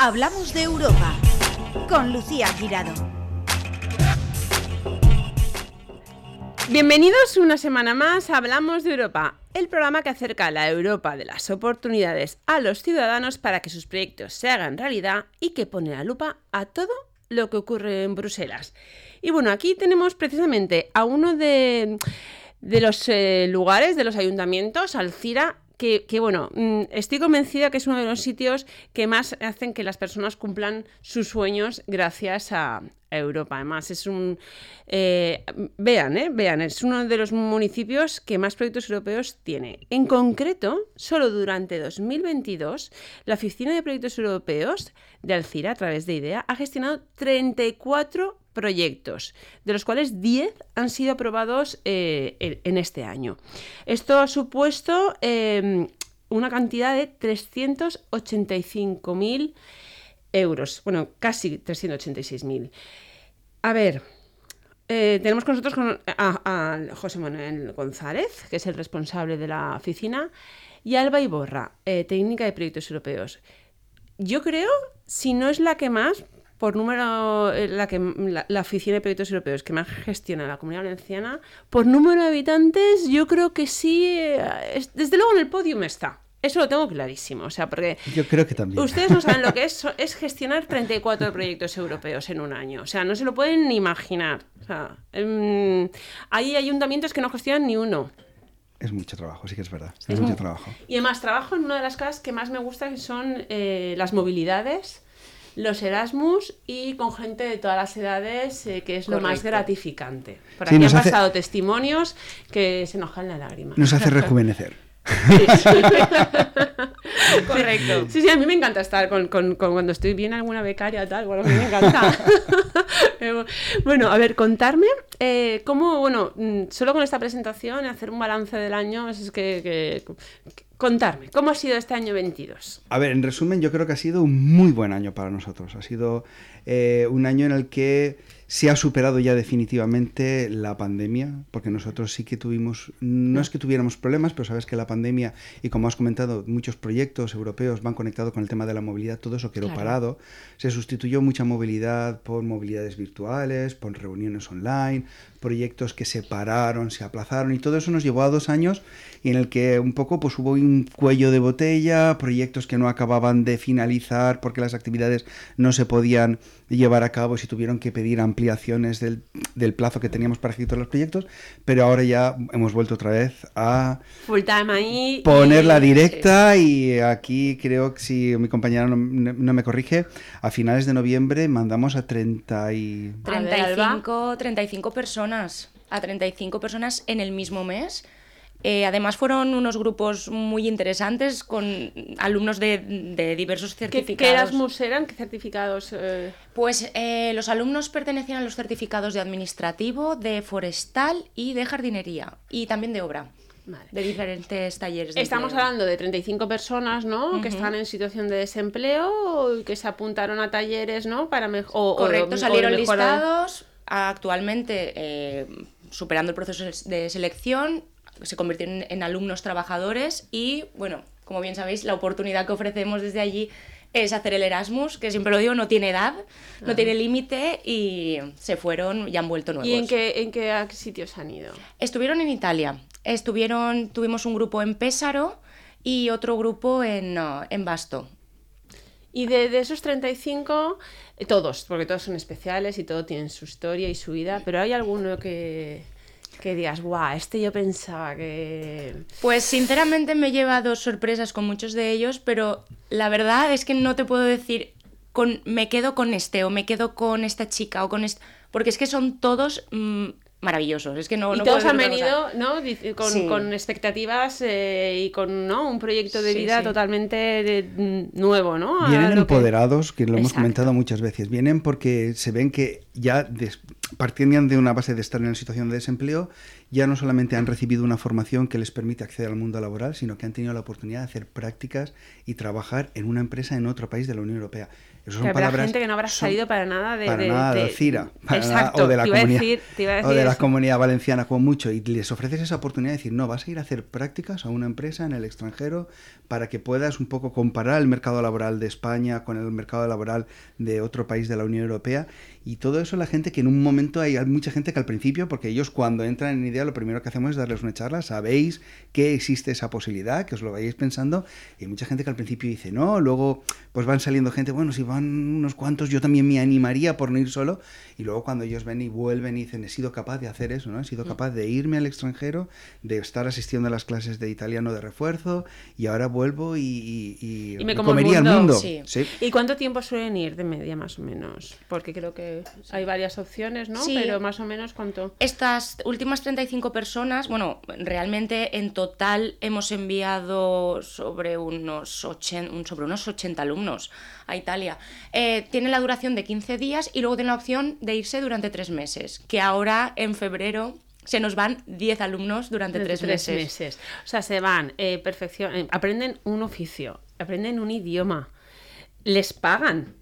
Hablamos de Europa con Lucía Girado. Bienvenidos una semana más a Hablamos de Europa, el programa que acerca la Europa de las oportunidades a los ciudadanos para que sus proyectos se hagan realidad y que pone la lupa a todo lo que ocurre en Bruselas. Y bueno, aquí tenemos precisamente a uno de, los eh, lugares, de los ayuntamientos, Alcira, que, bueno, mm, estoy convencida que es uno de los sitios que más hacen que las personas cumplan sus sueños gracias a Europa. Además, es un... Eh, vean, eh, vean, es uno de los municipios que más proyectos europeos tiene. En concreto, solo durante 2022, la Oficina de Proyectos Europeos de Alcira, a través de IDEA, ha gestionado 34 proyectos, de los cuales 10 han sido aprobados eh, en este año. Esto ha supuesto em, una cantidad de 385.000 euros, bueno, casi 386.000. A ver, eh, tenemos con nosotros a, José Manuel González, que es el responsable de la oficina, y Alba Iborra, eh, técnica de proyectos europeos. Yo creo, si no es la que más, por número, eh, la, que, la, Oficina de Proyectos Europeos que más gestiona la Comunidad Valenciana, por número de habitantes, yo creo que sí, eh, desde luego en el podium está. Eso lo tengo clarísimo, o sea, porque... Yo creo que también. Ustedes no saben lo que es, es gestionar 34 proyectos europeos en un año, o sea, no se lo pueden ni imaginar. O sea, em, hay ayuntamientos que no gestionan ni uno. Es mucho trabajo, sí que es verdad. Es, mucho trabajo. Y además trabajo en una de las cosas que más me gusta, que son eh, las movilidades los Erasmus y con gente de todas las edades, eh, que es lo más gratificante. Por aquí han pasado testimonios que se enojan la lágrima. Nos hace rejuvenecer. Correcto. Sí, sí, a mí me encanta estar con, cuando estoy bien alguna becaria o tal, bueno, a mí me encanta. bueno, a ver, contarme eh, cómo, bueno, mm, solo con esta presentación, hacer un balance del año, es que, contarme, ¿cómo ha sido este año 22? A ver, en resumen, yo creo que ha sido un muy buen año para nosotros. Ha sido eh, un año en el que se ha superado ya definitivamente la pandemia, porque nosotros sí que tuvimos, no es que tuviéramos problemas, pero sabes que la pandemia, y como has comentado, muchos proyectos europeos van conectados con el tema de la movilidad, todo eso quedó parado. Se sustituyó mucha movilidad por movilidades virtuales, por reuniones online, proyectos que se pararon, se aplazaron, y todo eso nos llevó a dos años y en el que un poco pues hubo un cuello de botella, proyectos que no acababan de finalizar porque las actividades no se podían llevar a cabo si tuvieron que pedir ampliaciones del, del plazo que teníamos para ejecutar los proyectos, pero ahora ya hemos vuelto otra vez a Full time ahí poner la directa y aquí creo que si mi compañera no, me corrige, a finales de noviembre mandamos a 30 y... 35, 35 personas, a 35 personas en el mismo mes eh, además fueron unos grupos muy interesantes con alumnos de, diversos certificados. ¿Qué, Erasmus eran? ¿Qué certificados? Eh? Pues eh, los alumnos pertenecían a los certificados de administrativo, de forestal y de jardinería y también de obra. de diferentes talleres. Estamos hablando de 35 personas, ¿no? Que están en situación de desempleo, que se apuntaron a talleres, ¿no? Para mejor. Correcto, salieron listados. Actualmente, superando el proceso de selección, se convirtieron en alumnos trabajadores y, bueno, como bien sabéis, la oportunidad que ofrecemos desde allí es hacer el Erasmus, que siempre lo digo, no tiene edad, no tiene límite y se fueron y han vuelto nuevos. ¿Y en qué, en qué sitios han ido? Estuvieron en Italia. Estuvieron, tuvimos un grupo en Pésaro y otro grupo en, en Basto. Y de, de, esos 35, eh, todos, porque todos son especiales y todos tienen su historia y su vida, pero ¿hay alguno que, que digas, guau, este yo pensaba que... Pues sinceramente me lleva dos sorpresas con muchos de ellos, pero la verdad es que no te puedo decir, con, me quedo con este o me quedo con esta chica o con este... Porque es que son todos mm, maravillosos. Es que no, y todos han venido ¿no? con, expectativas eh, y con ¿no? un proyecto de vida totalmente mm, nuevo. ¿no? Vienen empoderados, que... lo hemos comentado muchas veces. Vienen porque se ven que ya partían de una base de estar en una situación de desempleo ya no solamente han recibido una formación que les permite acceder al mundo laboral, sino que han tenido la oportunidad de hacer prácticas y trabajar en una empresa en otro país de la Unión Europea. Eso son palabras, gente que no habrá salido para nada de, para nada de, CIRA exacto, o de la comunidad o de la comunidad valenciana como mucho y les ofreces esa oportunidad de decir no vas a ir a hacer prácticas a una empresa en el extranjero para que puedas un poco comparar el mercado laboral de España con el mercado laboral de otro país de la Unión Europea y todo eso la gente que en un momento hay, mucha gente que al principio, porque ellos cuando entran en idea lo primero que hacemos es darles una charla, sabéis que existe esa posibilidad, que os lo vayáis pensando, y hay mucha gente que al principio dice no, luego pues van saliendo gente, bueno, si van unos cuantos yo también me animaría por no ir solo, y luego cuando ellos ven y vuelven y dicen he sido capaz de hacer eso, ¿no? He sido mm. capaz de irme al extranjero, de estar asistiendo a las clases de italiano de refuerzo, y ahora vuelvo y, y, me, comería el mundo. ¿Y cuánto tiempo suelen ir de media más o menos? Porque creo que hay varias opciones, ¿no? Pero más o menos cuánto. Estas últimas 35 personas, bueno, realmente en total hemos enviado sobre unos 80, sobre unos 80 alumnos a Italia. Eh, tienen la duración de 15 días y luego tienen la opción de irse durante tres meses, que ahora en febrero se nos van 10 alumnos durante tres, meses. O sea, se van, eh, perfección, eh, aprenden un oficio, aprenden un idioma, les pagan.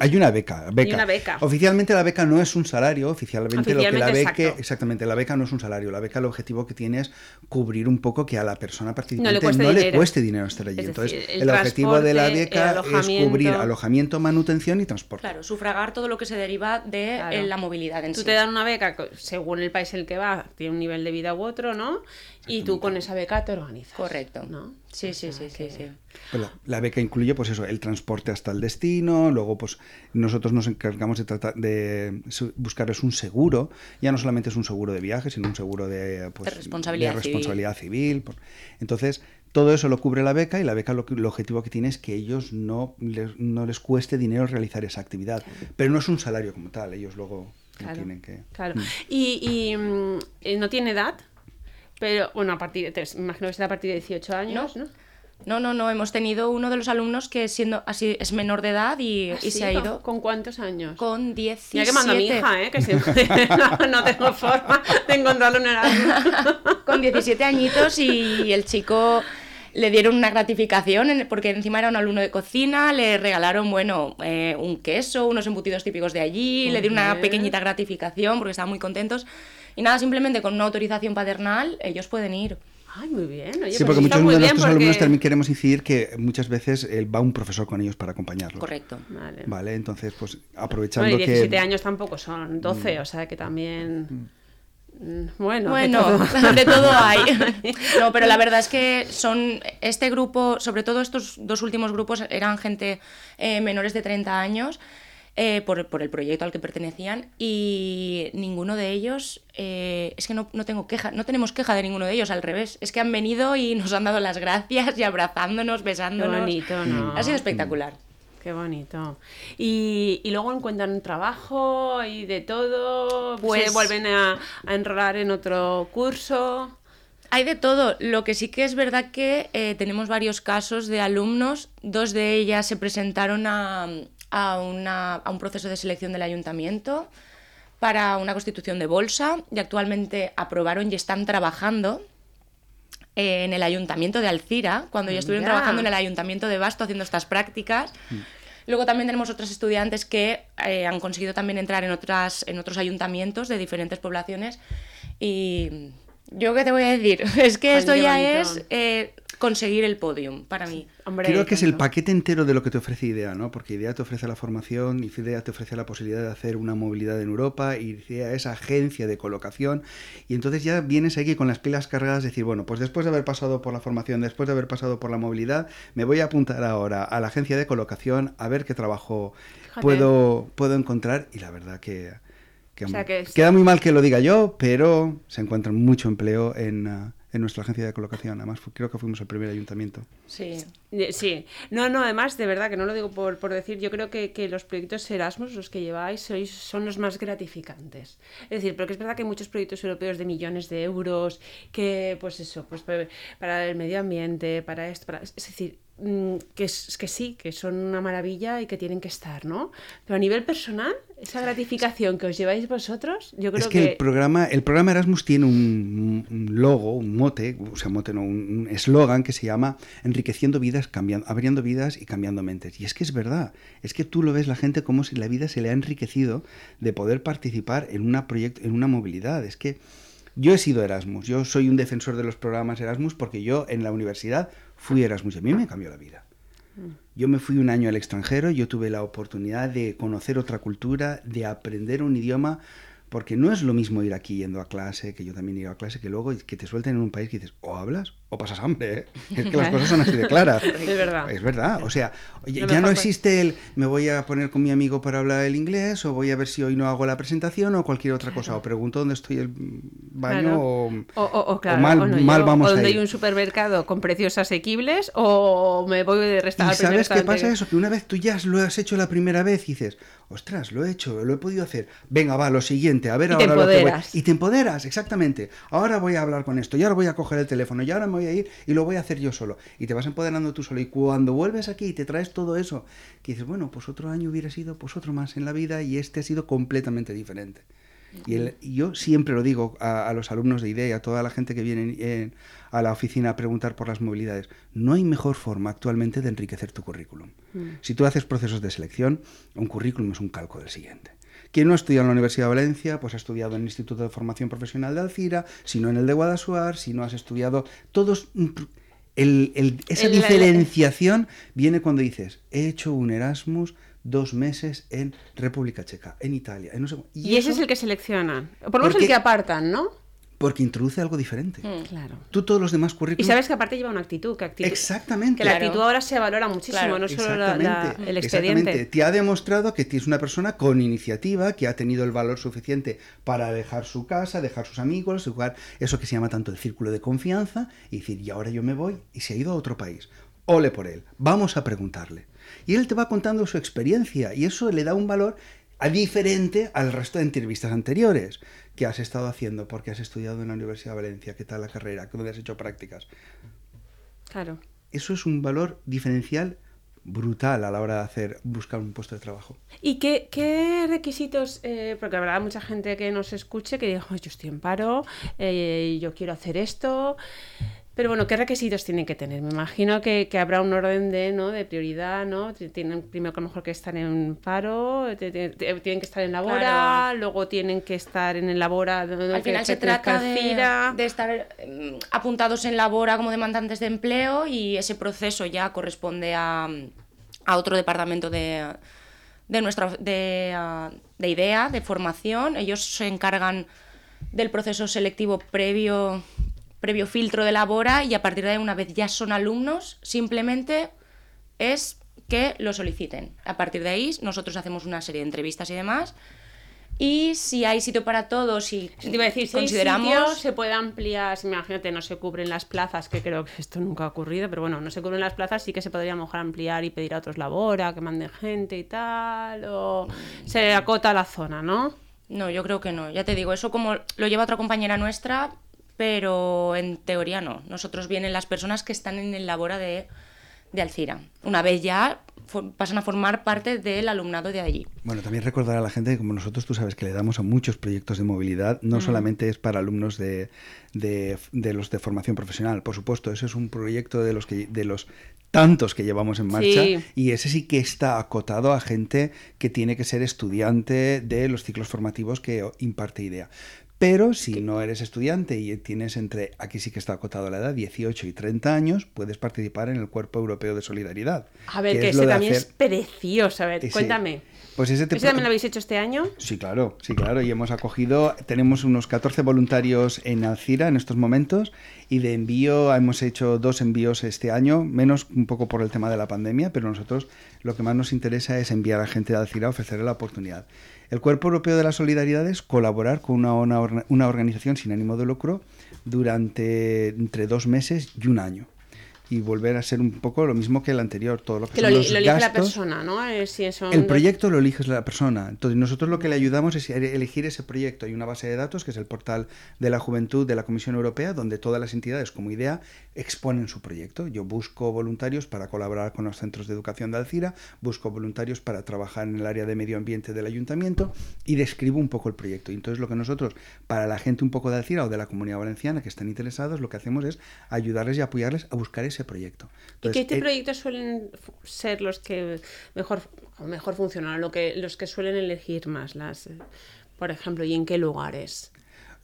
Hay una beca, beca. una beca. Oficialmente la beca no es un salario, oficialmente, lo que la beca, exactamente, la beca no es un salario, la beca el objetivo que tiene es cubrir un poco que a la persona participante no le cueste, dinero. estar allí. Entonces, el, objetivo de la beca es cubrir alojamiento, manutención y transporte. Claro, sufragar todo lo que se deriva de eh, la movilidad en Tú te dan una beca según el país en el que va, tiene un nivel de vida u otro, ¿no? Y tú con esa beca te organizas. Correcto. ¿no? Sí, sí, sí, sí, sí. Pues la, beca incluye, pues eso, el transporte hasta el destino, luego, pues nosotros nos encargamos de tratar de buscarles un seguro, ya no solamente es un seguro de viaje, sino un seguro de, pues, responsabilidad, civil. Entonces, todo eso lo cubre la beca y la beca lo, el objetivo que tiene es que ellos no les, no les cueste dinero realizar esa actividad. Pero no es un salario como tal, ellos luego tienen que... Claro. Mm. ¿Y, y mm, eh, no tiene edad? Pero bueno, a partir de, imagino que es a partir de 18 años, ¿no? ¿no? No, no, Hemos tenido uno de los alumnos que siendo así es menor de edad y, ¿Ah, se ha ido. ¿Con cuántos años? Con 17. Ya que mando a mi hija, ¿eh? Que no, tengo forma de encontrarlo en el Con 17 añitos y el chico le dieron una gratificación porque encima era un alumno de cocina, le regalaron, bueno, eh, un queso, unos embutidos típicos de allí, le dieron una pequeñita gratificación porque estaban muy contentos. Y nada, simplemente con una autorización paternal ellos pueden ir. Ay, muy bien. sí, pues porque muchos de nuestros alumnos también queremos incidir que muchas veces va un profesor con ellos para acompañarlos. Correcto. Vale. vale entonces, pues aprovechando bueno, y 17 que... años tampoco son 12, mm. o sea que también... Mm, bueno, bueno de, todo. de todo hay. No, pero la verdad es que son este grupo, sobre todo estos dos últimos grupos, eran gente eh, menores de 30 años eh, por, el proyecto al que pertenecían y ninguno de ellos, eh, es que no, tengo queja, no tenemos queja de ninguno de ellos, al revés, es que han venido y nos han dado las gracias y abrazándonos, besándonos. Qué bonito, ¿no? Ha sido espectacular. Qué bonito. Y, luego encuentran trabajo y de todo, pues vuelven a, enrolar en otro curso. Hay de todo. Lo que sí que es verdad que eh, tenemos varios casos de alumnos. Dos de ellas se presentaron a, a, un proceso de selección del ayuntamiento para una constitución de bolsa y actualmente aprobaron y están trabajando en el ayuntamiento de Alcira, cuando ya estuvieron trabajando en el ayuntamiento de Basto haciendo estas prácticas. Mm. Luego también tenemos otros estudiantes que eh, han conseguido también entrar en, otras, en otros ayuntamientos de diferentes poblaciones y yo qué te voy a decir, es que esto ya es eh, conseguir el podium para mí. Creo que es el paquete entero de lo que te ofrece IDEA, ¿no? Porque IDEA te ofrece la formación, IDEA te ofrece la posibilidad de hacer una movilidad en Europa, IDEA es agencia de colocación, y entonces ya vienes aquí con las pilas cargadas, decir, bueno, pues después de haber pasado por la formación, después de haber pasado por la movilidad, me voy a apuntar ahora a la agencia de colocación a ver qué trabajo puedo, puedo encontrar, y la verdad que... Queda muy mal que lo diga yo, pero se encuentra mucho empleo en, uh, en nuestra agencia de colocación. Además, creo que fuimos el primer ayuntamiento. Sí, sí. No, no, además, de verdad, que no lo digo por, por decir, yo creo que, que, los proyectos Erasmus, los que lleváis, son los más gratificantes. Es decir, porque es verdad que hay muchos proyectos europeos de millones de euros, que, pues eso, pues para el medio ambiente, para esto, para... Es decir, mm, que, que sí, que son una maravilla y que tienen que estar, ¿no? Pero a nivel personal esa gratificación que os lleváis vosotros, yo creo es que, El, programa, el programa Erasmus tiene un, logo, un mote, o sea, mote no, un eslogan que se llama enriqueciendo vidas, cambiando, abriendo vidas y cambiando mentes. Y es que es verdad, es que tú lo ves la gente como si la vida se le ha enriquecido de poder participar en, una proyecto, en una movilidad. Es que yo he sido Erasmus, yo soy un defensor de los programas Erasmus porque yo en la universidad fui Erasmus y a mí me cambió la vida. Yo me fui un año al extranjero, yo tuve la oportunidad de conocer otra cultura, de aprender un idioma porque no es lo mismo ir aquí yendo a clase, que yo también iba a clase, que luego que te suelten en un país que dices, o hablas o pasas hambre. ¿eh? Es que las cosas son así de claras. Es verdad. Es verdad. O sea, ya no existe el me voy a poner con mi amigo para hablar el inglés, o voy a ver si hoy no hago la presentación, o cualquier otra cosa. O pregunto dónde estoy el baño, o, o, mal, mal vamos o donde a hay un supermercado con precios asequibles, o me voy de restaurante. ¿Y sabes qué pasa eso? Que una vez tú ya lo has hecho la primera vez y dices, ostras, lo he hecho, lo he podido hacer. Venga, va, lo siguiente, a ver ahora lo que voy. Y te empoderas, exactamente. Ahora voy a hablar con esto, y ahora voy a coger el teléfono, y ahora me voy a ir y lo voy a hacer yo solo. Y te vas empoderando tú solo. Y cuando vuelves aquí y te traes todo eso, que dices, bueno, pues otro año hubiera sido pues otro más en la vida y este ha sido completamente diferente. Y, yo siempre lo digo a, los alumnos de IDEA, a toda la gente que viene a la oficina a preguntar por las movilidades, no hay mejor forma actualmente de enriquecer tu currículum. Mm. Si tú haces procesos de selección, un currículum es un calco del siguiente. Quien no ha estudiado en la Universidad de Valencia, pues ha estudiado en el Instituto de Formación Profesional de Alcira, si no en el de Guadasuar, si no has estudiado, todos... esa diferenciación viene cuando dices, he hecho un Erasmus dos meses en República Checa, en Italia. y, ese es el que seleccionan, por lo menos el que apartan, ¿no? Porque introduce algo diferente. Mm. claro. Tú todos los demás currículos... Y sabes que aparte lleva una actitud. Que actitud exactamente. Que la actitud ahora se valora muchísimo, no solo el expediente. Exactamente. Te ha demostrado que tienes una persona con iniciativa, que ha tenido el valor suficiente para dejar su casa, dejar sus amigos, jugar eso que se llama tanto el círculo de confianza, y decir, y ahora yo me voy, y se ha ido a otro país. Ole por él. Vamos a preguntarle. Y él te va contando su experiencia y eso le da un valor diferente al resto de entrevistas anteriores que has estado haciendo porque has estudiado en la Universidad de Valencia, qué tal la carrera, dónde has hecho prácticas. Claro. Eso es un valor diferencial brutal a la hora de hacer buscar un puesto de trabajo. ¿Y qué, requisitos? Eh, porque habrá mucha gente que nos escuche que diga, yo estoy en paro, eh, yo quiero hacer esto. Pero bueno, ¿qué requisitos tienen que tener? Me imagino que, habrá un orden de, ¿no? de prioridad, ¿no? Tienen primero que a lo mejor que estar en paro, tienen que estar en labora, luego tienen que estar en el labora. Al final se trata de, estar mm, apuntados en labora como demandantes de empleo y ese proceso ya corresponde a, otro departamento de, de nuestra de, de idea, de formación. Ellos se encargan del proceso selectivo previo previo filtro de labora y a partir de ahí, una vez ya son alumnos, simplemente es que lo soliciten. A partir de ahí, nosotros hacemos una serie de entrevistas y demás. Y si hay sitio para todos y te iba a decir, consideramos se puede ampliar, si imagínate, no se cubren las plazas, que creo que esto nunca ha ocurrido, pero bueno, no se cubren las plazas, sí que se podría mejor ampliar y pedir a otros labora, que manden gente y tal, o se acota la zona, ¿no? No, yo creo que no. Ya te digo, eso como lo lleva otra compañera nuestra, pero en teoría no. Nosotros vienen las personas que están en el labora de, de Alcira. Una vez ya pasan a formar parte del alumnado de allí. Bueno, también recordar a la gente que como nosotros tú sabes que le damos a muchos proyectos de movilidad, no solamente es para alumnos de, de, los de formación profesional, por supuesto, ese es un proyecto de los que de los tantos que llevamos en marcha y ese sí que está acotado a gente que tiene que ser estudiante de los ciclos formativos que imparte IDEA. Pero si no eres estudiante y tienes entre, aquí sí que está acotado la edad, 18 y 30 años, puedes participar en el Cuerpo Europeo de Solidaridad. A ver, que, ese también es precioso. A ver, cuéntame. Pues ese, también lo habéis hecho este año? Sí, claro, sí, claro. Y hemos acogido, tenemos unos 14 voluntarios en Alcira en estos momentos y de envío hemos hecho dos envíos este año, menos un poco por el tema de la pandemia, pero nosotros lo que más nos interesa es enviar a gente de Alcira a ofrecerle la oportunidad. El Cuerpo Europeo de la Solidaridad es colaborar con una, una, organización sin ánimo de lucro durante entre dos meses y un año. Y volver a ser un poco lo mismo que el anterior. Todo lo que, que son lo, los lo elige la persona, ¿no? Eh, si son El proyecto lo elige la persona. Entonces, nosotros lo que le ayudamos es a elegir ese proyecto. Hay una base de datos, que es el portal de la juventud de la Comisión Europea, donde todas las entidades como idea exponen su proyecto. Yo busco voluntarios para colaborar con los centros de educación de Alcira, busco voluntarios para trabajar en el área de medio ambiente del ayuntamiento y describo un poco el proyecto. Y entonces, lo que nosotros, para la gente un poco de Alcira o de la comunidad valenciana que están interesados, lo que hacemos es ayudarles y apoyarles a buscar ese proyecto. ¿Y qué Entonces, tipo eh, de proyectos suelen ser los que mejor, mejor funcionan, lo que, los que suelen elegir más? las eh, Por ejemplo, ¿y en qué lugares?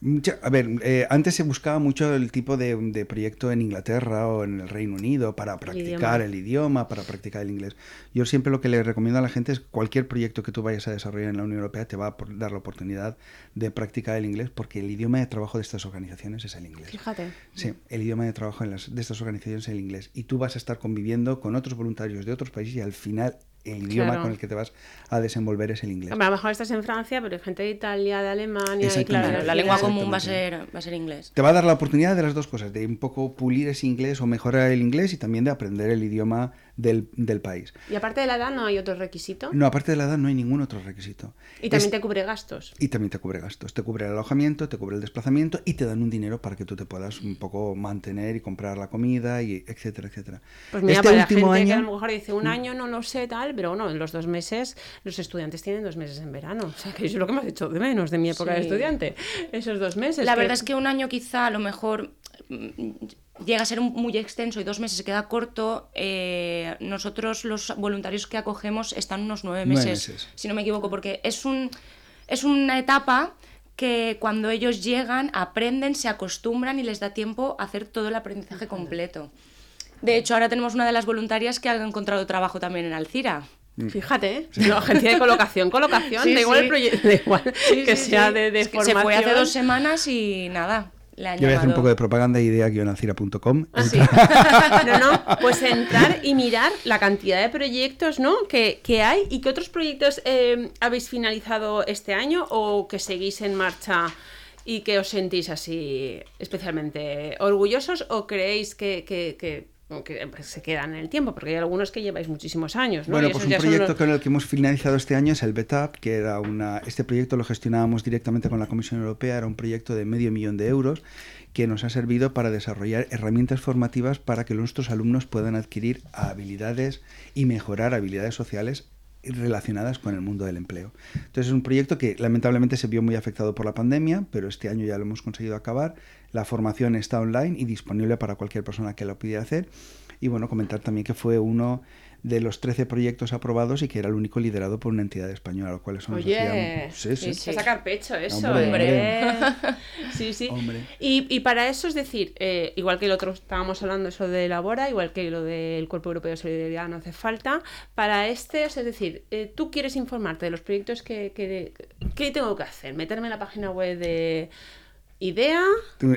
Mucha- a ver, eh, antes se buscaba mucho el tipo de, de proyecto en Inglaterra o en el Reino Unido para practicar idioma. el idioma, para practicar el inglés. Yo siempre lo que le recomiendo a la gente es cualquier proyecto que tú vayas a desarrollar en la Unión Europea te va a dar la oportunidad de practicar el inglés porque el idioma de trabajo de estas organizaciones es el inglés. Fíjate. Sí, el idioma de trabajo en las, de estas organizaciones es el inglés. Y tú vas a estar conviviendo con otros voluntarios de otros países y al final el idioma Claro. con el que te vas a desenvolver es el inglés. Hombre, a lo mejor estás en Francia, pero hay gente de Italia, de Alemania, y claro, la lengua común va a ser, va a ser inglés. Te va a dar la oportunidad de las dos cosas, de un poco pulir ese inglés o mejorar el inglés y también de aprender el idioma del, del país. Y aparte de la edad, ¿no hay otro requisito? No, aparte de la edad no hay ningún otro requisito. Y también Es- te cubre gastos. y también te cubre gastos. Te cubre el alojamiento, te cubre el desplazamiento y te dan un dinero para que tú te puedas un poco mantener y comprar la comida, y etcétera, etcétera. Pues mira, este para último la gente que a año... lo mejor dice un año no lo sé tal, pero bueno, en los dos meses los estudiantes tienen dos meses en verano. O sea, que eso es lo que me ha hecho de menos de mi época de estudiante. Esos dos meses. La verdad es que un año quizá a lo mejor mm, llega a ser muy extenso y dos meses se queda corto. eh, nosotros los voluntarios que acogemos están unos nueve Nueve meses, meses. si no me equivoco, porque es, un, es una etapa que cuando ellos llegan aprenden, se acostumbran y les da tiempo a hacer todo el aprendizaje completo. De hecho, ahora tenemos una de las voluntarias que ha encontrado trabajo también en Alcira. Fíjate, ¿eh? No, agencia de colocación, colocación, Sí, da igual sí. el proyecto, da igual que Sí, sí, sea sí. de, de Es que se fue hace formación. dos semanas y nada, Yo voy a hacer un poco de propaganda idea-alcira.com. Ah, sí. No, no, pues entrar y mirar la cantidad de proyectos ¿no? que, que hay y qué otros proyectos eh, habéis finalizado este año o que seguís en marcha y que os sentís así especialmente orgullosos o creéis que, que- que- o que se quedan en el tiempo, porque hay algunos que lleváis muchísimos años. ¿no? Bueno, pues un proyecto los- con el que hemos finalizado este año es el BETAP, que era una. Este proyecto lo gestionábamos directamente con la Comisión Europea, era un proyecto de medio millón de euros que nos ha servido para desarrollar herramientas formativas para que nuestros alumnos puedan adquirir habilidades y mejorar habilidades sociales relacionadas con el mundo del empleo. Entonces es un proyecto que lamentablemente se vio muy afectado por la pandemia, pero este año ya lo hemos conseguido acabar. La formación está online y disponible para cualquier persona que lo pudiera hacer. Y bueno, comentar también que fue uno de los 13 proyectos aprobados y que era el único liderado por una entidad española, lo cual eso nos Oye, hacía- Sí, sí. que sacar pecho eso, Hombre. Sí, sí. Hombre. Y, y para eso, es decir, eh, igual que el otro estábamos hablando eso de Labora, igual que lo del Cuerpo Europeo de Solidaridad no hace falta, para este, es decir, eh, tú quieres informarte de los proyectos que, que, ¿qué tengo que hacer? Meterme en la página web de IDEA.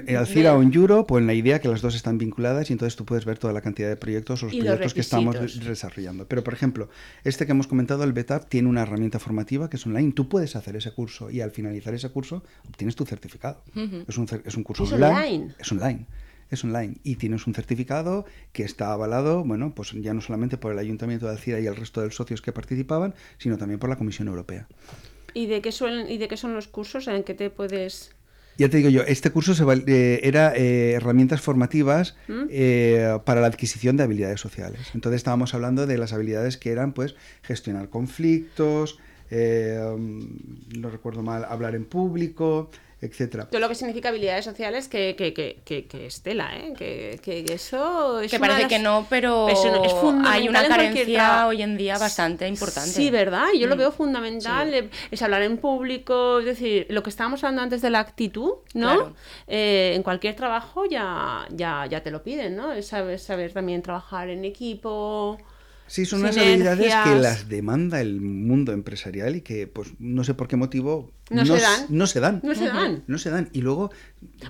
Eh, Alcira o en Euro, pues en la idea que las dos están vinculadas y entonces tú puedes ver toda la cantidad de proyectos o los proyectos que estamos desarrollando. Pero, por ejemplo, este que hemos comentado, el BETAP, tiene una herramienta formativa que es online. Tú puedes hacer ese curso y al finalizar ese curso obtienes tu certificado. es, un, es un curso ¿Es online. online? Es online. Es online y tienes un certificado que está avalado, bueno, pues ya no solamente por el Ayuntamiento de Alcira y el resto de los socios que participaban, sino también por la Comisión Europea. ¿Y de qué, suelen, ¿Y de qué son los cursos en que te puedes...? Ya te digo yo, este curso se val- eh, era eh, herramientas formativas eh, para la adquisición de habilidades sociales. Entonces estábamos hablando de las habilidades que eran, pues, gestionar conflictos, eh, mm, no recuerdo mal, hablar en público, etcétera. Todo lo que significa habilidades sociales que, que, que, que, que es tela, ¿eh? Que, que eso es Que parece las- que no, pero es hay una carencia hoy en día bastante importante. Sí, ¿verdad? Yo lo Mm. veo fundamental. eh, Es hablar en público, es decir, lo que estábamos hablando antes de la actitud, ¿no? Claro. Eh, en cualquier trabajo ya, ya, ya te lo piden, ¿no? Es saber, saber también trabajar en equipo. Sí, son unas habilidades que las demanda el mundo empresarial y que, pues, no sé por qué motivo No se dan. No se dan. No se dan. No se dan. Y luego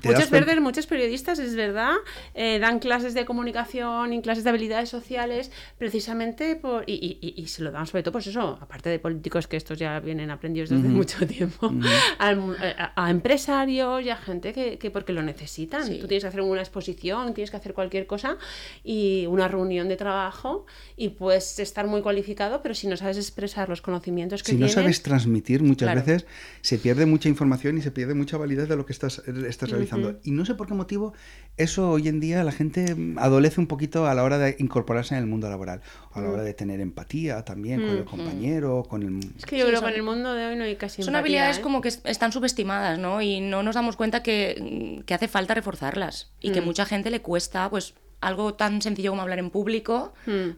Muchos verdes, muchos periodistas, es verdad, eh, dan clases de comunicación y clases de habilidades sociales precisamente por... Y, se lo dan sobre todo, pues eso, aparte de políticos que estos ya vienen aprendidos desde mucho tiempo, a, empresarios y a gente que, porque lo necesitan. Tú tienes que hacer una exposición, tienes que hacer cualquier cosa y una reunión de trabajo y puedes estar muy cualificado, pero si no sabes expresar los conocimientos que tienes... Si no sabes transmitir, muchas veces se pierde mucha información y se pierde mucha validez de lo que estás, estás realizando. Y no sé por qué motivo eso hoy en día la gente adolece un poquito a la hora de incorporarse en el mundo laboral, a la hora de tener empatía también con el compañero, con el... Es que yo creo que en el mundo de hoy no hay casi Son habilidades ¿eh? como que están subestimadas, ¿no? Y no nos damos cuenta que, que hace falta reforzarlas y que mucha gente le cuesta, pues algo tan sencillo como hablar en público,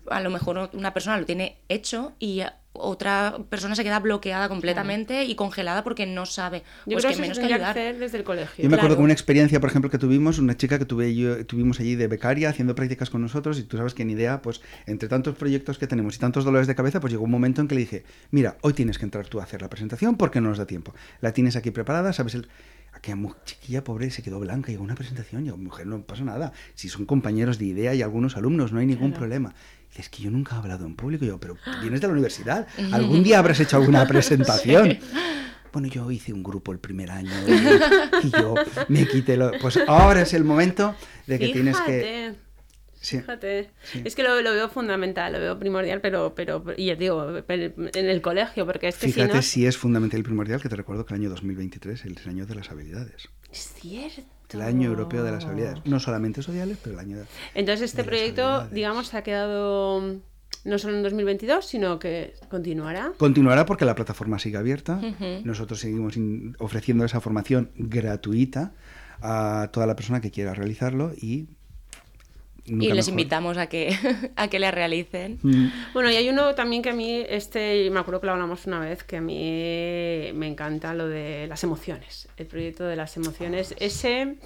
a lo mejor una persona lo tiene hecho y otra persona se queda bloqueada completamente y congelada porque no sabe. Yo pues creo que, menos que ayudar. desde el colegio. Yo me acuerdo con una experiencia, por ejemplo, que tuvimos, una chica que tuve yo, tuvimos allí de becaria haciendo prácticas con nosotros y tú sabes que ni idea, pues entre tantos proyectos que tenemos y tantos dolores de cabeza, pues llegó un momento en que le dije, mira, hoy tienes que entrar tú a hacer la presentación porque no nos da tiempo. La tienes aquí preparada, sabes el aquella chiquilla pobre se quedó blanca, llegó una presentación, y yo, mujer, no pasa nada. Si son compañeros de idea y algunos alumnos, no hay ningún problema. es que yo nunca he hablado en público. yo, pero vienes de la universidad, algún día habrás hecho alguna presentación. Bueno, yo hice un grupo el primer año y, yo me quité lo... Pues ahora es el momento de que tienes que Fíjate. Es que lo, veo fundamental, lo veo primordial, pero, pero y ya digo, en el colegio, porque es que Fíjate si, es fundamental y primordial que te recuerdo que el año 2023 es el año de las habilidades. Es cierto. El año europeo de las habilidades. No solamente sociales, pero el año de Entonces este proyecto, digamos, ha quedado no solo en 2022, sino que continuará. Continuará porque la plataforma sigue abierta. Nosotros seguimos ofreciendo esa formación gratuita a toda la persona que quiera realizarlo y y les invitamos a que, a que le realicen. Mm. Bueno, y hay uno también que a mí, este, me acuerdo que lo hablamos una vez, que a mí me encanta lo de las emociones, el proyecto de las emociones. Ese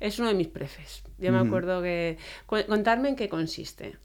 es uno de mis prefes. Yo me mm. acuerdo que... Contarme en qué consiste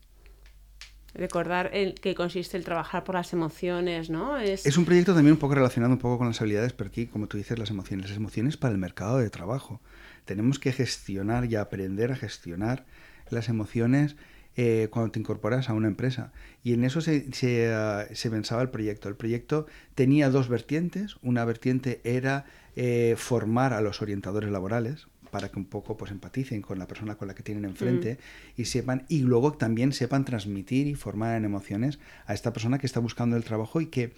recordar en qué consiste el trabajar por las emociones, ¿no? Es... es un proyecto también un poco relacionado un poco con las habilidades, pero aquí, como tú dices, las emociones, las emociones para el mercado de trabajo. Tenemos que gestionar y aprender a gestionar las emociones eh, cuando te incorporas a una empresa. Y en eso se, ah, se, pensaba el proyecto. El proyecto tenía dos vertientes. Una vertiente era eh, formar a los orientadores laborales para que un poco pues empaticen con la persona con la que tienen enfrente mm. y sepan y luego también sepan transmitir y formar en emociones a esta persona que está buscando el trabajo y que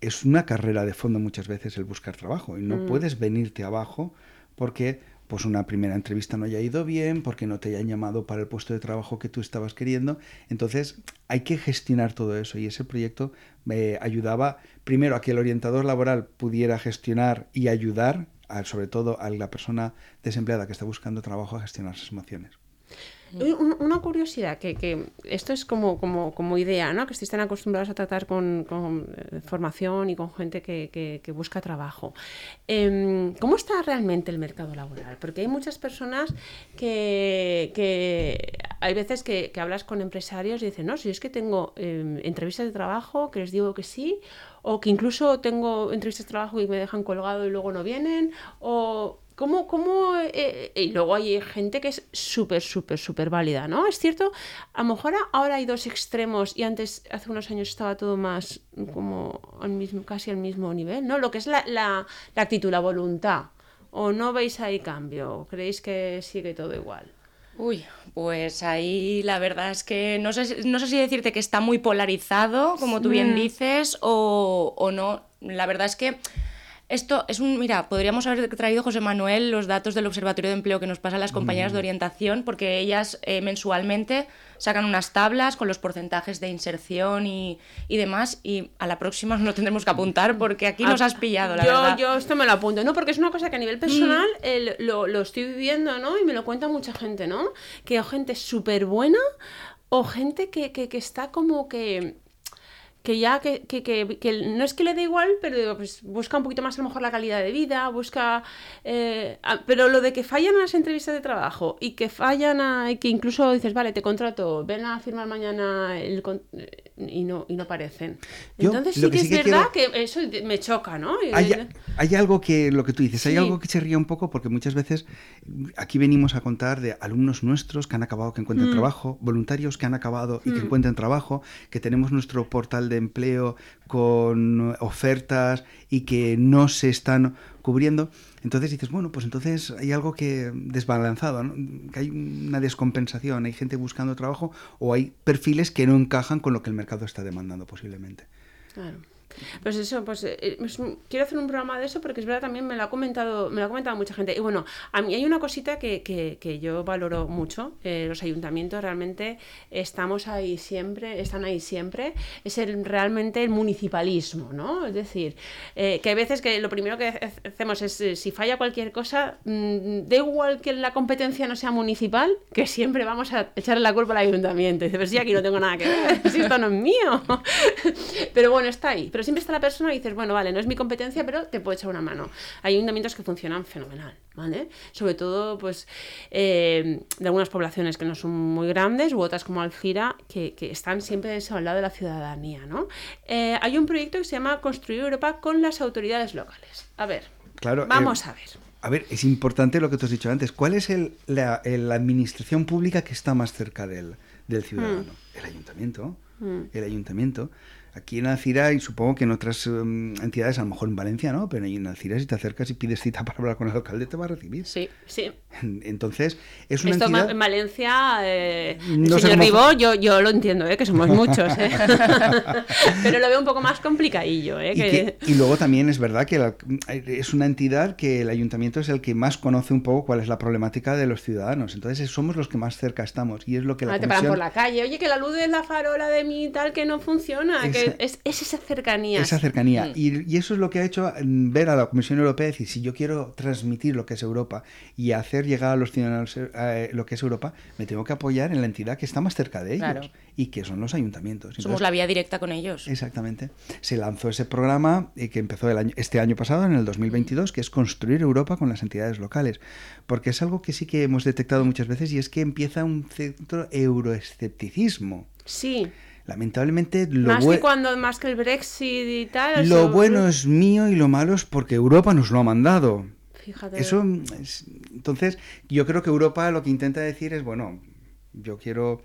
es una carrera de fondo muchas veces el buscar trabajo y no mm. puedes venirte abajo porque pues una primera entrevista no haya ido bien, porque no te hayan llamado para el puesto de trabajo que tú estabas queriendo. Entonces hay que gestionar todo eso y ese proyecto me ayudaba primero a que el orientador laboral pudiera gestionar y ayudar, sobre todo a la persona desempleada que está buscando trabajo a gestionar sus emociones. Una curiosidad, que, esto es como, como, idea, ¿no? que estéis tan acostumbrados a tratar con, eh, formación y con gente que, busca trabajo. Em, ¿Cómo está realmente el mercado laboral? Porque hay muchas personas que, hay veces que, hablas con empresarios y dicen, no, si es que tengo em, entrevistas de trabajo que les digo que sí, o que incluso tengo entrevistas de trabajo y me dejan colgado y luego no vienen, o ¿Cómo, cómo eh, y luego hay gente que es súper, súper, súper válida, ¿no? Es cierto, a lo mejor ahora hay dos extremos y antes, hace unos años, estaba todo más como al mismo, casi al mismo nivel, ¿no? Lo que es la, la, la actitud, la voluntad. ¿O no veis ahí cambio? ¿Creéis que sigue todo igual? Uy, pues ahí la verdad es que no sé, no sé si decirte que está muy polarizado, como tú bien dices, o, o no. La verdad es que esto es un, mira, podríamos haber traído, José Manuel, los datos del Observatorio de Empleo que nos pasan las compañeras de mm. orientación, porque ellas eh, mensualmente sacan unas tablas con los porcentajes de inserción y, demás, y a la próxima no tendremos que apuntar porque aquí nos has pillado, la yo, verdad. Yo esto me lo apunto, ¿no? Porque es una cosa que a nivel personal mm. lo, lo, estoy viviendo, ¿no? Y me lo cuenta mucha gente, ¿no? Que hay gente súper buena o gente que, que, que está como que que ya que, que, que, no es que le dé igual, pero pues busca un poquito más a lo mejor la calidad de vida, busca... Eh, pero lo de que fallan las entrevistas de trabajo y que fallan a, y que incluso dices, vale, te contrato, ven a firmar mañana el, y no, y no aparecen. Entonces sí que, es verdad que eso me choca, ¿no? Hay, algo que, lo que tú dices, hay algo que se ríe un poco porque muchas veces aquí venimos a contar de alumnos nuestros que han acabado, que encuentran mm. trabajo, voluntarios que han acabado y que mm. encuentran trabajo, que tenemos nuestro portal de empleo con ofertas y que no se están cubriendo. Entonces dices, bueno, pues entonces hay algo que desbalanzado, que hay una descompensación, hay gente buscando trabajo o hay perfiles que no encajan con lo que el mercado está demandando posiblemente. Pues eso, pues, eh, pues, quiero hacer un programa de eso porque es verdad también me lo ha comentado, me lo ha comentado mucha gente. Y bueno, a mí hay una cosita que, que, yo valoro mucho. Eh, los ayuntamientos realmente estamos ahí siempre, están ahí siempre. Es el, realmente el municipalismo, ¿no? Es decir, eh, que hay veces que lo primero que hacemos es si falla cualquier cosa, mm, da igual que la competencia no sea municipal, que siempre vamos a echarle la culpa al ayuntamiento. Y dices, pues sí, aquí no tengo nada que ver, si esto no es mío. Pero bueno, está ahí pero siempre está la persona y dices, bueno, vale, no es mi competencia, pero te puedo echar una mano. Hay ayuntamientos que funcionan fenomenal, ¿vale? Sobre todo, pues, eh, de algunas poblaciones que no son muy grandes, u otras como Alcira, que, que están siempre al lado de la ciudadanía, ¿no? Eh, hay un proyecto que se llama Construir Europa con las autoridades locales. A ver, claro, vamos eh, a ver. A ver, es importante lo que te has dicho antes. ¿Cuál es el, la, administración pública que está más cerca del, del ciudadano? Hmm. El ayuntamiento. Hmm. El ayuntamiento. Aquí en Alcira y supongo que en otras em, entidades, a lo mejor en Valencia, ¿no? Pero en Alcira si te acercas y pides cita para hablar con el alcalde te va a recibir. Sí, sí. Entonces, es una Esto en Valencia, eh, señor Ribó, yo, yo lo entiendo, ¿eh? que somos muchos, ¿eh? pero lo veo un poco más complicadillo. ¿eh? Y, luego también es verdad que es una entidad que el ayuntamiento es el que más conoce un poco cuál es la problemática de los ciudadanos. Entonces somos los que más cerca estamos y es lo que la ah, te paran por la calle, oye, que la luz de la farola de mi tal que no funciona, que es, esa cercanía. Esa cercanía. Mm. Y, eso es lo que ha hecho mm, ver a la Comisión Europea decir, si yo quiero transmitir lo que es Europa y hacer llegar a los ciudadanos eh, lo que es Europa, me tengo que apoyar en la entidad que está más cerca de ellos y que son los ayuntamientos. Somos la vía directa con ellos. Exactamente. Se lanzó ese programa eh, que empezó el año, este año pasado, en el 2022, que es construir Europa con las entidades locales. Porque es algo que sí que hemos detectado muchas veces y es que empieza un centro euroescepticismo. Sí lamentablemente lo más que cuando más que el Brexit y tal lo bueno es mío y lo malo es porque Europa nos lo ha mandado Fíjate. eso entonces yo creo que Europa lo que intenta decir es bueno yo quiero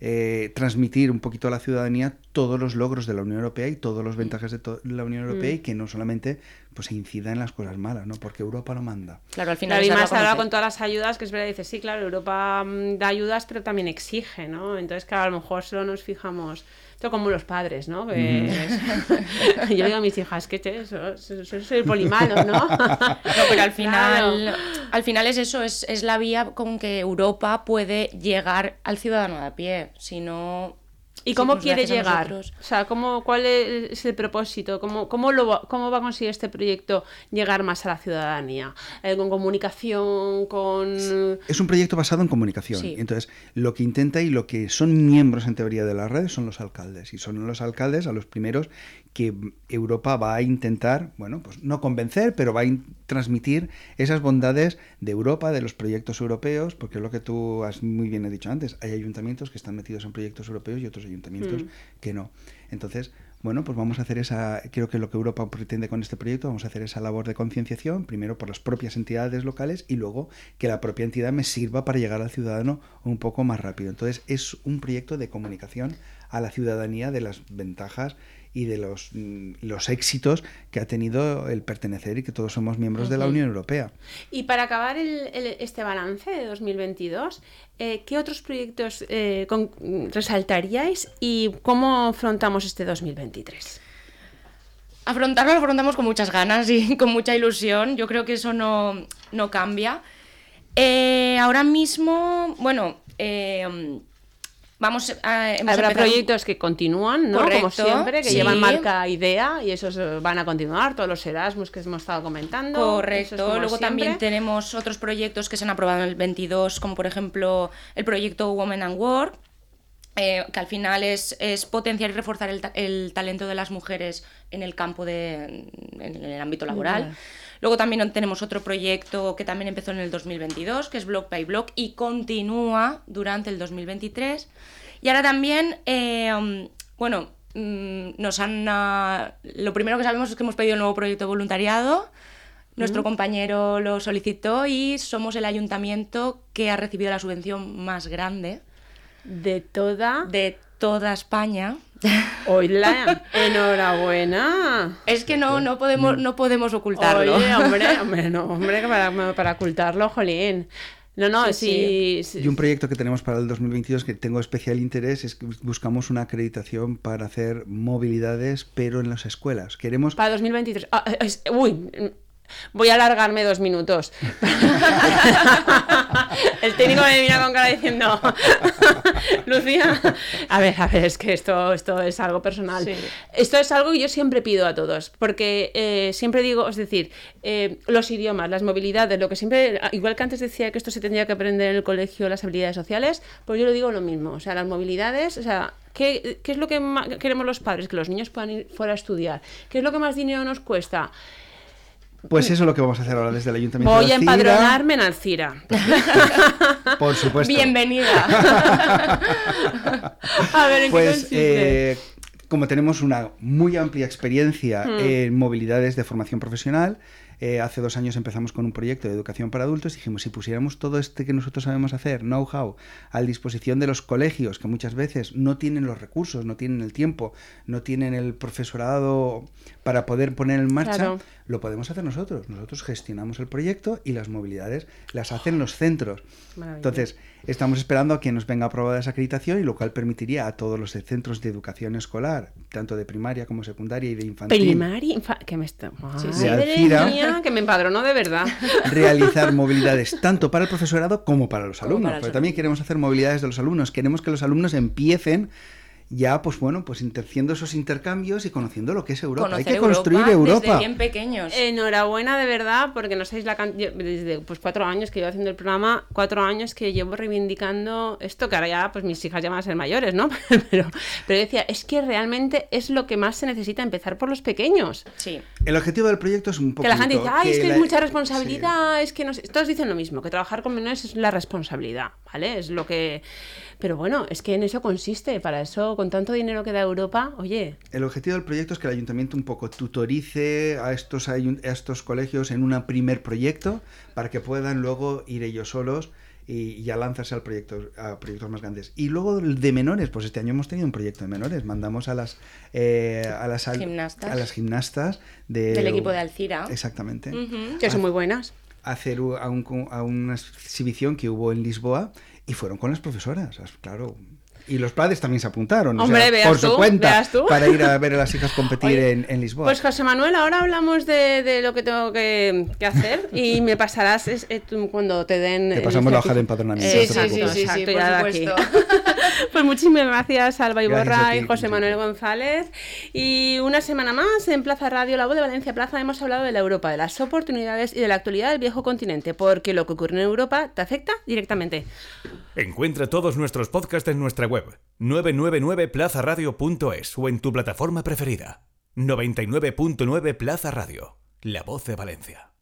eh, transmitir un poquito a la ciudadanía todos los logros de la Unión Europea y todos los ventajas de la Unión Europea y mm. que no solamente pues se incida en las cosas malas, ¿no? Porque Europa lo manda. Claro, al final. y más ahora con todas las ayudas, que es verdad, dice, sí, claro, Europa mm, da ayudas, pero también exige, ¿no? Entonces, claro, a lo mejor solo nos fijamos esto como los padres, ¿no? yo digo a mis hijas, que eso, soy el polimano, ¿no? no, pero al final, al final es eso, es, es la vía con que Europa puede llegar al ciudadano de a pie. Si no, ¿Y cómo quiere llegar? O sea, ¿cómo, ¿cuál es el propósito? ¿Cómo, cómo, lo, ¿Cómo va a conseguir este proyecto llegar más a la ciudadanía? Eh, ¿Con comunicación? con Es un proyecto basado en comunicación. Entonces, lo que intenta y lo que son miembros en teoría de las redes son los alcaldes. Y son los alcaldes a los primeros que Europa va a intentar, bueno, pues no convencer, pero va a transmitir esas bondades de Europa, de los proyectos europeos, porque es lo que tú has muy bien dicho antes, hay ayuntamientos que están metidos en proyectos europeos y otros ayuntamientos mm. que no. Entonces, bueno, pues vamos a hacer esa, creo que lo que Europa pretende con este proyecto, vamos a hacer esa labor de concienciación, primero por las propias entidades locales y luego que la propia entidad me sirva para llegar al ciudadano un poco más rápido. Entonces, es un proyecto de comunicación a la ciudadanía de las ventajas y de los, mm, los éxitos que ha tenido el pertenecer y que todos somos miembros de la Unión Europea. Y para acabar el, este balance de 2022, eh, ¿qué otros proyectos eh, resaltaríais y cómo afrontamos este 2023? Afrontarlo lo afrontamos con muchas ganas y con mucha ilusión. Yo creo que eso no, no cambia. Eh, ahora mismo, bueno, Vamos a, Habrá proyectos que continúan, ¿no? Como siempre, que llevan marca idea y esos van a continuar, todos los Erasmus que hemos estado comentando. Correcto. Luego también tenemos otros proyectos que se han aprobado en el 22, como por ejemplo el proyecto Women and Work, eh, que al final es, es, potenciar y reforzar el, el, talento de las mujeres en el campo de, en el ámbito laboral. Luego también tenemos otro proyecto que también empezó en el 2022, que es Block by Block, y continúa durante el 2023. Y ahora también, eh, bueno, mm, nos han... Uh, lo primero que sabemos es que hemos pedido un nuevo proyecto de voluntariado. Nuestro compañero lo solicitó y somos el ayuntamiento que ha recibido la subvención más grande de toda de toda España. Hola, enhorabuena. Es que no, no podemos, no podemos ocultarlo. Oye, hombre, hombre, no, hombre, para, para ocultarlo, jolín. No, no, sí, sí. Y un proyecto que tenemos para el 2022 que tengo especial interés es que buscamos una acreditación para hacer movilidades, pero en las escuelas. Queremos... Para 2023. Ah, es, uy, Voy a alargarme dos minutos. El técnico me mira con cara diciendo, Lucía, a ver, a ver, es que esto, esto es algo personal. Esto es algo que yo siempre pido a todos, porque eh, siempre digo, es decir, eh, los idiomas, las movilidades, lo que siempre, igual que antes decía que esto se tendría que aprender en el colegio, las habilidades sociales, pues yo lo digo lo mismo, o sea, las movilidades, o sea, ¿qué, qué es lo que queremos los padres? Que los niños puedan ir fuera a estudiar. ¿Qué es lo que más dinero nos cuesta? Pues eso es lo que vamos a hacer ahora desde el Ayuntamiento Voy de a empadronarme en Alcira. Por supuesto. Bienvenida. a ver, ¿en pues, qué consiste? Eh, como tenemos una muy amplia experiencia Hmm. en movilidades de formación profesional, eh, hace dos años empezamos con un proyecto de educación para adultos. Dijimos, si pusiéramos todo este que nosotros sabemos hacer, know-how, a disposición de los colegios, que muchas veces no tienen los recursos, no tienen el tiempo, no tienen el profesorado para poder poner en marcha, Claro. Lo podemos hacer nosotros. Nosotros gestionamos el proyecto y las movilidades las hacen los centros. Entonces, estamos esperando a que nos venga aprobada esa acreditación y lo cual permitiría a todos los centros de educación escolar, tanto de primaria como secundaria y de infantil, Primaria, infa- que me está... sí. Madre De Alcira. mía, que me empadronó de verdad. realizar movilidades tanto para el profesorado como para los Como alumnos. para Pero también queremos hacer movilidades de los alumnos. Queremos que los alumnos empiecen ya, pues bueno, pues haciendo esos intercambios y conociendo lo que es Europa. Conocer Hay que construir Europa. Desde bien pequeños. Enhorabuena de verdad, porque no sabéis la cantidad. Desde pues, cuatro años que llevo haciendo el programa, cuatro años que llevo reivindicando esto, que ahora ya pues mis hijas ya van a ser mayores, ¿no? pero, pero decía, es que realmente es lo que más se necesita, empezar por los pequeños. Sí. El objetivo del proyecto es un poco. Que la gente dice, ay, es que es mucha Sí. responsabilidad, es que no sé. Todos dicen lo mismo, que trabajar con menores es la responsabilidad, ¿vale? Es lo que. Pero bueno, es que en eso consiste. Para eso, con tanto dinero que da Europa, oye, El objetivo del proyecto es que el ayuntamiento un poco tutorice a estos, a estos colegios en un primer proyecto para que puedan luego ir ellos solos y, ya lanzarse al proyecto, a proyectos más grandes. Y luego el de menores, pues este año hemos tenido un proyecto de menores. Mandamos a las, eh, a las, al- Gimnastas. a las gimnastas de- Del equipo de Alcira. Exactamente. Que son muy buenas. Hacer a, un- a una exhibición que hubo en Lisboa y fueron con las profesoras, claro. Y los padres también se apuntaron, o Hombre, sea, veas por su tú, cuenta, veas tú. para ir a ver a las hijas competir Oye, en, en Lisboa. Pues José Manuel, ahora hablamos de, de lo que tengo que, que hacer y me pasarás es- eh, tú cuando te den... Te pasamos la hoja de empadronamiento. Eh, sí, sí, sí, sí, por ya de aquí. supuesto. Pues muchísimas gracias, Alba Iborra y José Manuel. González. Y una semana más en Plaza Radio, La Voz de Valencia Plaza, hemos hablado de la Europa, de las oportunidades y de la actualidad del viejo continente, porque lo que ocurre en Europa te afecta directamente. Encuentra todos nuestros podcasts en nuestra web 999plazaradio.es o en tu plataforma preferida. 99.9 Plaza Radio, la voz de Valencia.